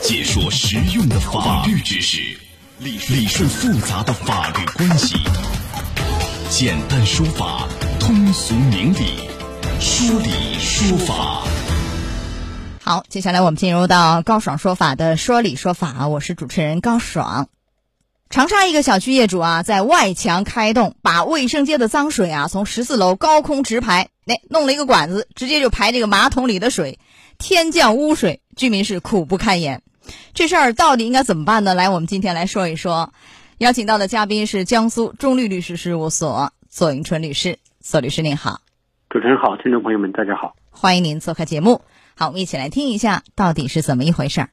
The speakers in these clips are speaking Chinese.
解说实用的法律知识，理理顺复杂的法律关系，简单说法，通俗明理，说理说法。好，接下来我们进入到高爽说法的说理说法，我是主持人高爽。长沙一个小区业主啊，在外墙开洞，把卫生间的脏水啊从十四楼高空直排，哎，弄了一个管子，直接就排这个马桶里的水，天降污水，居民是苦不堪言。这事儿到底应该怎么办呢？来，我们今天来说一说。邀请到的嘉宾是江苏中律律师事务所左迎春律师，左律师您好。主持人好，听众朋友们大家好，欢迎您做客节目。好，我们一起来听一下到底是怎么一回事儿。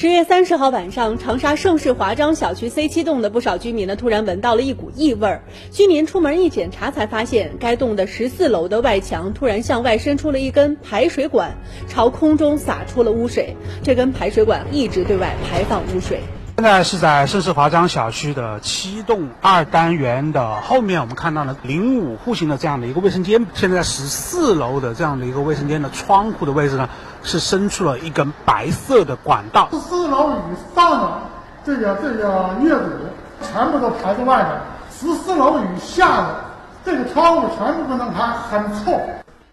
十月三十号晚上，长沙盛世华章小区 C 七栋的不少居民呢，突然闻到了一股异味儿。居民出门一检查，才发现该栋的十四楼的外墙突然向外伸出了一根排水管，朝空中洒出了污水。这根排水管一直对外排放污水。现在是在盛世华章小区的七栋二单元的后面，我们看到了零五户型的这样的一个卫生间。现在十四楼的这样的一个卫生间的窗户的位置呢，是伸出了一根白色的管道。十四楼以上的这个这个业主全部都排在外边，十四楼以下的这个窗户全部不能开，很臭。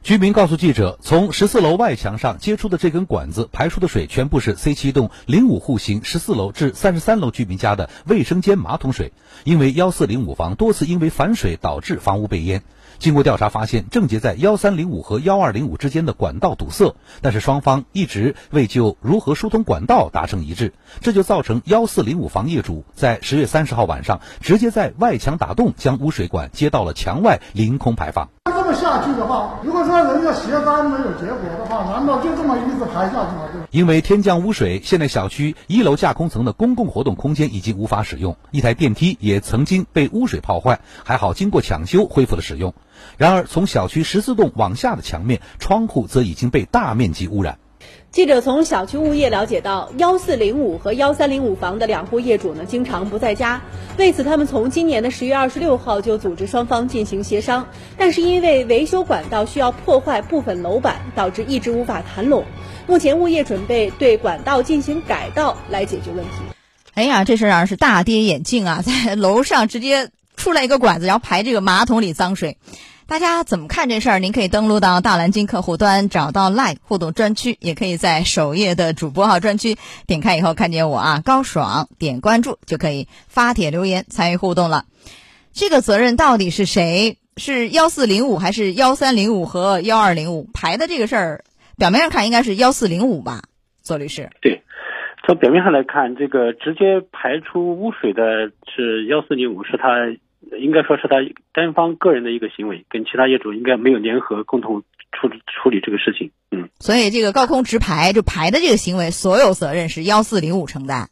居民告诉记者，从十四楼外墙上接出的这根管子排出的水，全部是 C 七栋零五户型十四楼至三十三楼居民家的卫生间马桶水。因为幺四零五房多次因为反水导致房屋被淹。经过调查发现，症结在幺三零五和幺二零五之间的管道堵塞，但是双方一直未就如何疏通管道达成一致，这就造成幺四零五房业主在十月三十号晚上直接在外墙打洞，将污水管接到了墙外凌空排放。这么下去的话，如果说人家协商没有结果的话，难道就这么一直排下去吗？因为天降污水，现在小区一楼架空层的公共活动空间已经无法使用，一台电梯也曾经被污水泡坏，还好经过抢修恢复了使用。然而，从小区十四栋往下的墙面、窗户则已经被大面积污染。记者从小区物业了解到，幺四零五和幺三零五房的两户业主呢，经常不在家。为此，他们从今年的十月二十六号就组织双方进行协商，但是因为维修管道需要破坏部分楼板，导致一直无法谈拢。目前，物业准备对管道进行改道来解决问题。哎呀，这事儿啊是大跌眼镜啊！在楼上直接出来一个管子，然后排这个马桶里脏水。大家怎么看这事儿？您可以登录到大蓝鲸客户端，找到 Live 互动专区，也可以在首页的主播号专区点开以后看见我啊，高爽，点关注就可以发帖留言参与互动了。这个责任到底是谁？是幺四零五还是幺三零五和幺二零五排的这个事儿？表面上看应该是幺四零五吧，左律师。对，从表面上来看，这个直接排出污水的是幺四零五，是他。应该说是他单方个人的一个行为，跟其他业主应该没有联合共同处理处理这个事情。嗯，所以这个高空直排就排的这个行为，所有责任是幺四零五承担。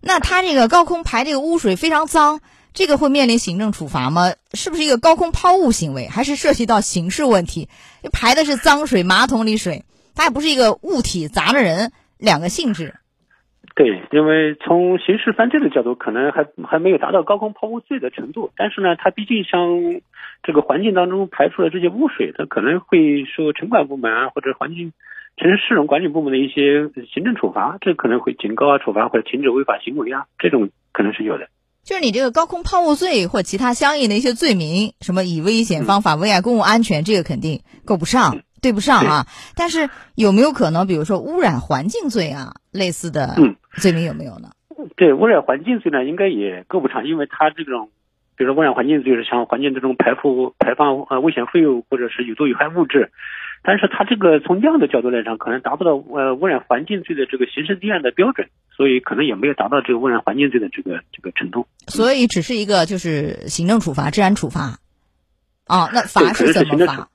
那他这个高空排这个污水非常脏，这个会面临行政处罚吗？是不是一个高空抛物行为，还是涉及到刑事问题？排的是脏水，马桶里水，它也不是一个物体砸着人，两个性质。对，因为从刑事犯罪的角度，可能还还没有达到高空抛物罪的程度，但是呢，它毕竟像这个环境当中排出的这些污水，它可能会受城管部门啊或者环境城市市容管理部门的一些行政处罚，这可能会警告啊、处罚或者停止违法行为啊，这种可能是有的。就是你这个高空抛物罪或其他相应的一些罪名，什么以危险方法危害公共安全，这个肯定够不上。对不上啊，但是有没有可能，比如说污染环境罪啊，类似的罪名有没有呢？对，污染环境罪呢，应该也够不上，因为它这种，比如说污染环境罪是像环境这种排放排放呃危险废物或者是有毒有害物质，但是它这个从量的角度来讲，可能达不到呃污染环境罪的这个刑事立案的标准，所以可能也没有达到这个污染环境罪的这个这个程度。所以只是一个就是行政处罚、治安处罚。哦，那罚是怎么罚？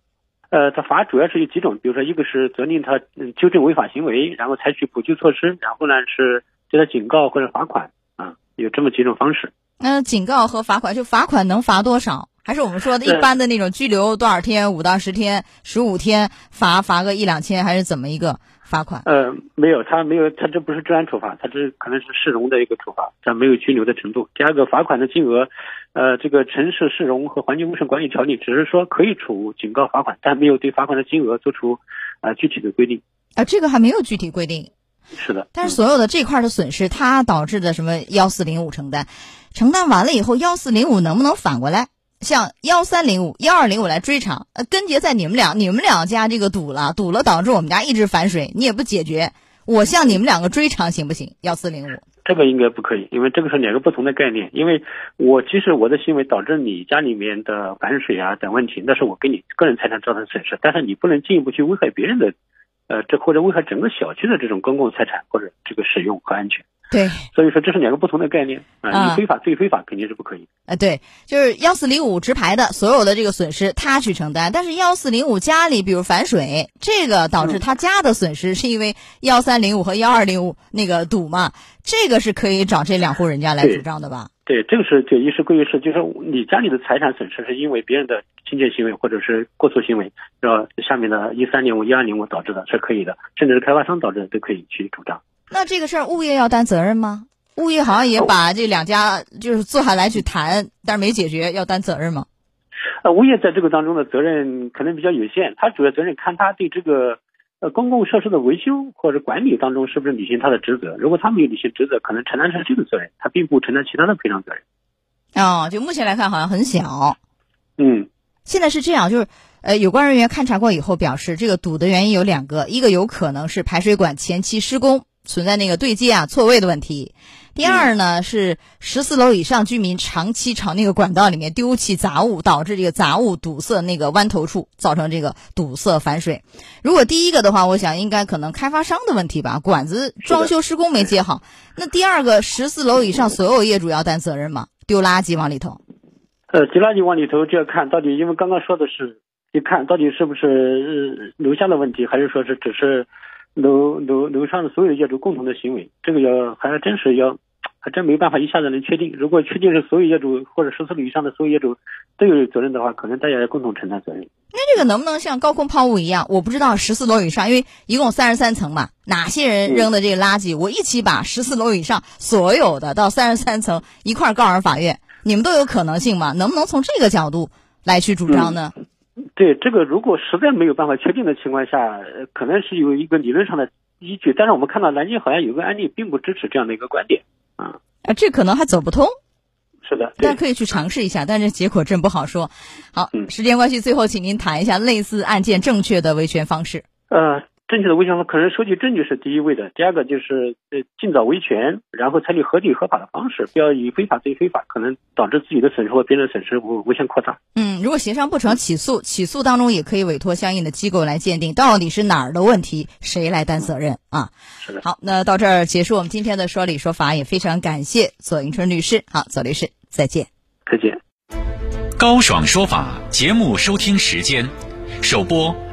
呃，它罚主要是有几种，比如说一个是责令他纠正违法行为，然后采取补救措施，然后呢是对他警告或者罚款啊，有这么几种方式。那警告和罚款，就罚款能罚多少？还是我们说的一般的那种拘留多少天，五到十天、十五天，罚罚个一两千，还是怎么一个罚款？呃，没有，他没有，他这不是治安处罚，他这可能是市容的一个处罚，但没有拘留的程度。第二个罚款的金额。呃，这个城市市容和环境卫生管理条例只是说可以处警告、罚款，但没有对罚款的金额做出啊具体的规定。啊，这个还没有具体规定。是的。但是所有的这块的损失，它导致的什么幺四零五承担，承担完了以后，幺四零五能不能反过来向幺三零五、幺二零五来追偿？呃，根结在你们俩，你们两家这个堵了，堵了导致我们家一直反水，你也不解决，我向你们两个追偿行不行？幺四零五。这个应该不可以，因为这个是两个不同的概念。因为我其实我的行为导致你家里面的反水啊等问题，那是我给你个人财产造成损失，但是你不能进一步去危害别人的，呃，这或者危害整个小区的这种公共财产或者这个使用和安全。对，所以说这是两个不同的概念啊，啊你非法对非法肯定是不可以。呃，对，就是幺四零五直排的所有的这个损失他去承担，但是幺四零五家里比如反水，这个导致他家的损失是因为幺三零五和幺二零五那个堵嘛，这个是可以找这两户人家来主张的吧？对，这个是就一事归一事，就是你家里的财产损失是因为别人的侵权行为或者是过错行为，然后下面的一三零五、一二零五导致的是可以的，甚至是开发商导致的都可以去主张。那这个事儿物业要担责任吗？物业好像也把这两家就是坐下来去谈，但是没解决，要担责任吗？呃，物业在这个当中的责任可能比较有限，他主要责任看他对这个呃公共设施的维修或者管理当中是不是履行他的职责。如果他没有履行职责，可能承担是这个责任，他并不承担其他的赔偿责任。哦，就目前来看好像很小。嗯，现在是这样，就是呃，有关人员勘察过以后表示，这个堵的原因有两个，一个有可能是排水管前期施工存在那个对接啊错位的问题，第二呢是十四楼以上居民长期朝那个管道里面丢弃杂物，导致这个杂物堵塞那个弯头处，造成这个堵塞反水。如果第一个的话，我想应该可能开发商的问题吧，管子装修施工没接好。那第二个，十四楼以上所有业主要担责任吗？丢垃圾往里头。呃，丢垃圾往里头就要看到底，因为刚刚说的是，一看到底是不是楼下的问题，还是说是只是楼楼楼上的所有业主共同的行为，这个要还真是要，还真没办法一下子能确定。如果确定是所有业主或者十四楼以上的所有业主都有责任的话，可能大家要共同承担责任。那这个能不能像高空抛物一样？我不知道十四楼以上，因为一共三十三层嘛，哪些人扔的这个垃圾，我一起把十四楼以上所有的到三十三层一块儿告上法院，你们都有可能性吗？能不能从这个角度来去主张呢？对这个，如果实在没有办法确定的情况下，呃可能是有一个理论上的依据，但是我们看到南京好像有个案例并不支持这样的一个观点。啊，啊，这可能还走不通，是的，对但可以去尝试一下，但是结果真不好说。好，嗯时间关系，最后请您谈一下类似案件正确的维权方式。呃，正确的维权方可能收集证据是第一位的，第二个就是呃尽早维权，然后采取合理合法的方式，不要以非法对非法，可能导致自己的损失或别人的损失无无限扩大。嗯，如果协商不成，起诉，起诉当中也可以委托相应的机构来鉴定到底是哪儿的问题，谁来担责任啊？是的，好，那到这儿结束我们今天的说理说法，也非常感谢左迎春律师。好，左律师，再见。再见。高爽说法节目收听时间：首播